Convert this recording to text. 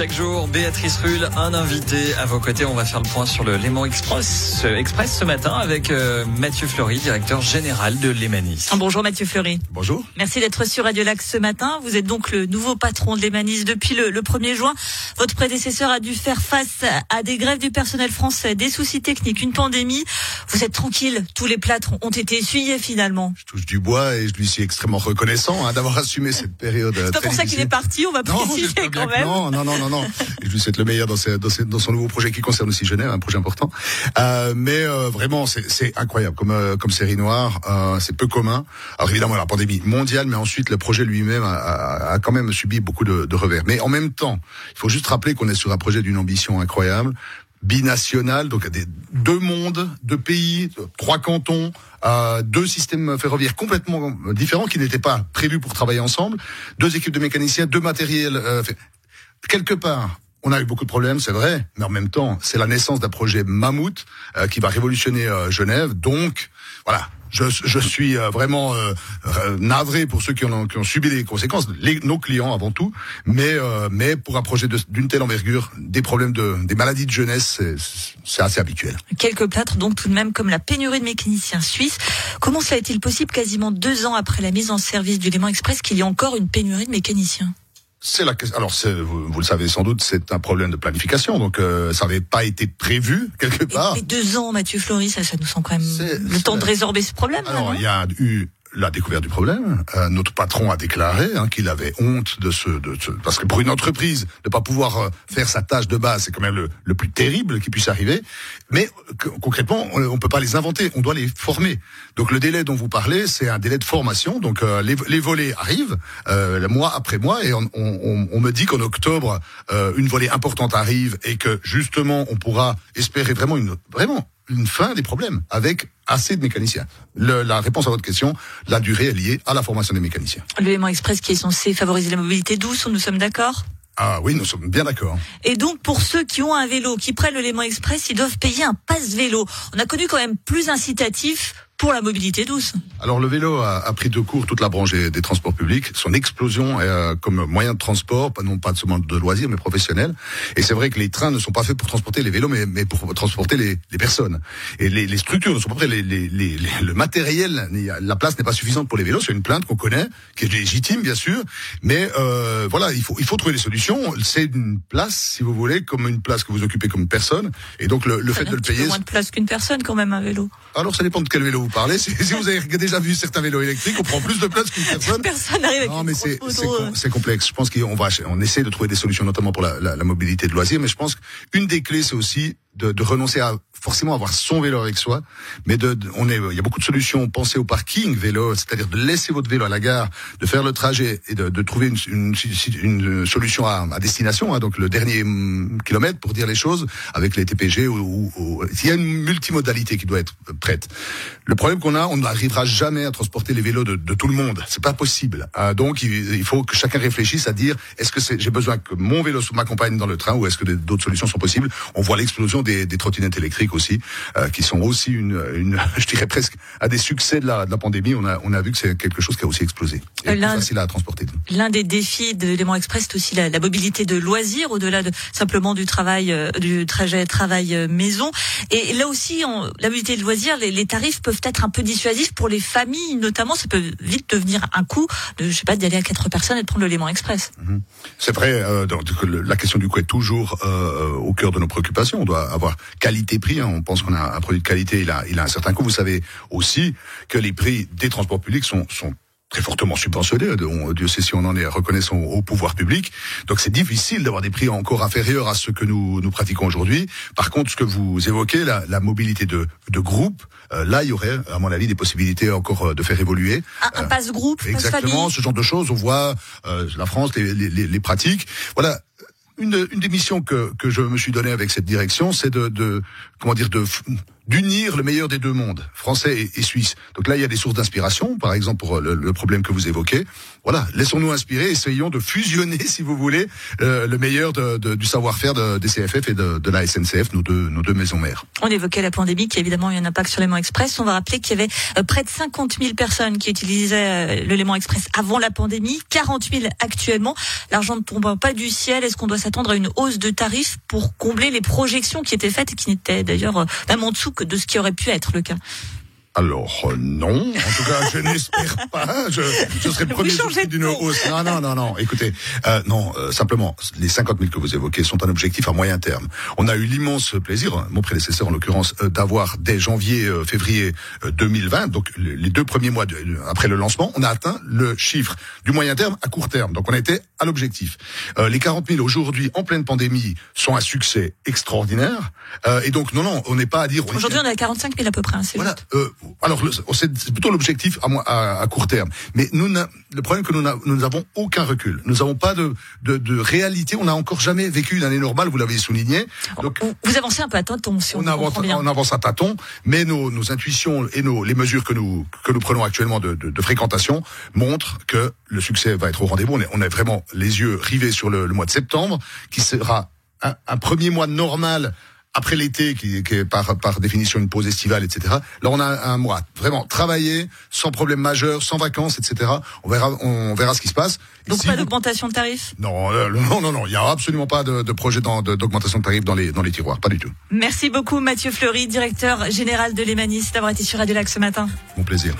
chaque jour, Béatrice Rulle, un invité à vos côtés. On va faire le point sur le Léman Express, Express ce matin avec euh, Mathieu Fleury, directeur général de Lémanis. Bonjour Mathieu Fleury. Bonjour. Merci d'être sur Radio Lac ce matin. Vous êtes donc le nouveau patron de Lémanis depuis le, le 1er juin. Votre prédécesseur a dû faire face à des grèves du personnel français, des soucis techniques, une pandémie. Vous êtes tranquille. Tous les plâtres ont été essuyés finalement. Je touche du bois et je lui suis extrêmement reconnaissant hein, d'avoir assumé cette période. C'est pas pour ça qu'il est parti. On va non, préciser quand même. Non, non, non, non, non. Je lui souhaite le meilleur dans, ses, dans, ses, dans, son nouveau projet qui concerne aussi Genève, un projet important. Euh, mais euh, vraiment, c'est incroyable comme euh, comme série noire. Euh, c'est peu commun. Alors évidemment, la pandémie mondiale, mais ensuite le projet lui-même a, a, a, quand même subi beaucoup de, de revers. Mais en même temps, il faut juste rappeler qu'on est sur un projet d'une ambition incroyable binational, donc des deux mondes, deux pays, trois cantons, euh, deux systèmes ferroviaires complètement différents qui n'étaient pas prévus pour travailler ensemble, deux équipes de mécaniciens, deux matériels. Euh, quelque part, on a eu beaucoup de problèmes, c'est vrai, mais en même temps, c'est la naissance d'un projet mammouth euh, qui va révolutionner euh, Genève. Donc, voilà, je, je, suis euh, vraiment euh, navré pour ceux qui ont, qui ont subi les conséquences, les, nos clients avant tout, mais euh, mais pour un projet d'une telle envergure, des problèmes de des maladies de jeunesse, c'est assez habituel. Quelques plâtres donc tout de même comme la pénurie de mécaniciens suisses. Comment cela est-il possible quasiment deux ans après la mise en service du Léman Express qu'il y ait encore une pénurie de mécaniciens? C'est la Alors, vous, vous, le savez sans doute, c'est un problème de planification. Donc, euh, ça n'avait pas été prévu quelque part. Mais deux ans, Mathieu Floris, ça, ça nous sent quand même le temps de résorber ce problème. Alors, il y a eu la découverte du problème. Euh, notre patron a déclaré hein, qu'il avait honte de ce, de ce, parce que pour une entreprise, ne pas pouvoir euh, faire sa tâche de base, c'est quand même le, le, plus terrible qui puisse arriver. Mais concrètement, on, on peut pas les inventer, on doit les former. Donc le délai dont vous parlez, c'est un délai de formation. Donc euh, les, les, volets arrivent euh, mois après mois, et on, on, on me dit qu'en octobre, euh, une volée importante arrive et que justement, on pourra espérer vraiment une vraiment une fin des problèmes avec assez de mécaniciens. Le, la réponse à votre question, la durée est liée à la formation des mécaniciens. Le Express qui est censé favoriser la mobilité douce, nous sommes d'accord? Ah oui, nous sommes bien d'accord. Et donc pour ceux qui ont un vélo, qui prennent le Léman Express, ils doivent payer un passe vélo. On a connu quand même plus incitatif pour la mobilité douce. Alors le vélo a, a pris de court toute la branche des, des transports publics. Son explosion euh, comme moyen de transport, non pas seulement de loisirs, mais professionnel. Et c'est vrai que les trains ne sont pas faits pour transporter les vélos, mais, mais pour transporter les, les, personnes. Et les, les, structures ne sont pas prêtes. Les, le matériel, la place n'est pas suffisante pour les vélos. C'est une plainte qu'on connaît, qui est légitime bien sûr. Mais euh, voilà, il faut, il faut trouver des solutions. C'est une place, si vous voulez, comme une place que vous occupez comme personne. Et donc le, le fait de le payer. moins de place qu'une personne quand même un vélo. Alors ça dépend de quel vélo parlez. Si, si vous avez déjà vu certains vélos électriques, on prend plus de place qu'une personne. Personne n'arrive avec Non, mais c'est c'est complexe. Je pense qu'on va on essaie de trouver des solutions, notamment pour la, la, la mobilité de loisirs. Mais je pense qu'une des clés, c'est aussi de, de, renoncer à forcément avoir son vélo avec soi, mais de, on est, il y a beaucoup de solutions. Pensez au parking vélo, c'est-à-dire de laisser votre vélo à la gare, de faire le trajet et de, de trouver une, une, une, solution à, à destination, hein, donc le dernier kilomètre pour dire les choses avec les TPG ou, ou, ou, il y a une multimodalité qui doit être prête. Le problème qu'on a, on n'arrivera jamais à transporter les vélos de, tout le monde. C'est pas possible. Euh, donc il, il, faut que chacun réfléchisse à dire est-ce que j'ai besoin que mon vélo m'accompagne dans le train ou est-ce que d'autres solutions sont possibles? On voit l'explosion des, des, trottinettes électriques aussi, euh, qui sont aussi une, une, je dirais presque à des succès de la, de la pandémie. On a, on a vu que c'est quelque chose qui a aussi explosé. Et plus facile à transporter. L'un des défis de Léman Express, c'est aussi la, la, mobilité de loisirs, au-delà de simplement du travail, euh, du trajet travail-maison. Euh, Et là aussi, on, la mobilité de loisirs, les, les, tarifs peuvent être un peu dissuasifs pour les familles, notamment. Ça peut vite devenir un coût de, je sais pas, d'aller à quatre personnes et de prendre le Léman Express. -hmm. C'est vrai. Euh, donc, la question du coût est toujours euh, au cœur de nos préoccupations. On doit avoir qualité-prix. Hein. On pense qu'on a un produit de qualité, il a, il a un certain coût. Vous savez aussi que les prix des transports publics sont, sont très fortement subventionnés. Dieu sait si on en est reconnaissant au pouvoir public. Donc c'est difficile d'avoir des prix encore inférieurs à ce que nous, nous pratiquons aujourd'hui. Par contre, ce que vous évoquez, la, la mobilité de, de groupe, euh, là, il y aurait, à mon avis, des possibilités encore euh, de faire évoluer. Un, un passe groupe, Exactement, passe ce genre de choses. On voit euh, la France, les, les, les, les pratiques. Voilà, une, des missions que, que je me suis donnée avec cette direction, c'est de, de, comment dire, de d'unir le meilleur des deux mondes, français et, suisse. Donc là, il y a des sources d'inspiration, par exemple pour le, problème que vous évoquez. Voilà, laissons-nous inspirer, essayons de fusionner, si vous voulez, euh, le meilleur de, de, du savoir-faire de, des CFF et de, la SNCF, nos deux, nos deux maisons mères. On évoquait la pandémie qui a évidemment eu un impact sur l'aimant express. On va rappeler qu'il y avait euh, près de 50 000 personnes qui utilisaient euh, le Express avant la pandémie, 40 000 actuellement. L'argent ne tombe pas du ciel. Est-ce qu'on doit s'attendre à une hausse de tarifs pour combler les projections qui étaient faites et qui n'étaient d'ailleurs même en dessous de ce qui aurait pu être le cas alors euh, non, en tout cas je n'espère pas. Je, je serai le premier d'une hausse. Non, non, non, non. Écoutez, euh, non, euh, simplement les 50 000 que vous évoquez sont un objectif à moyen terme. On a eu l'immense plaisir, hein, mon prédécesseur en l'occurrence, euh, d'avoir dès janvier, février 2020, donc les deux premiers mois après le lancement, on a atteint le chiffre du moyen terme à court terme. Donc on a été à l'objectif. les 40 000 aujourd'hui en pleine pandémie sont un succès extraordinaire. et donc non, non, on n'est pas à dire. Aujourd'hui on est à 45 000 à peu près. Hein, voilà alors c'est plutôt l'objectif à, à, court terme. Mais nous, le problème que nous n'avons aucun recul. Nous n'avons pas de, de, de, réalité. On n'a encore jamais vécu une année normale. Vous l'avez souligné. Donc vous avancez un peu à tâtons. Si on, on avance, on avance à tâtons, mais nos, nos intuitions et nos les mesures que nous que nous prenons actuellement de, de, de fréquentation montrent que le succès va être au rendez-vous. On est, on est vraiment les yeux rivés sur le, le mois de septembre, qui sera un, un premier mois normal après l'été, qui, est par, par définition une pause estivale, etc. Là, on a un mois vraiment travailler sans problème majeur, sans vacances, etc. On verra, on verra ce qui se passe. Donc pas d'augmentation de tarifs Non, euh, non, non, non. Il n'y a absolument pas de, de projet d'augmentation de tarifs dans les dans les tiroirs, pas du tout. Merci beaucoup, Mathieu Fleury, directeur général de l'Emanis, d'avoir été sur Radio Lac ce matin. Mon plaisir.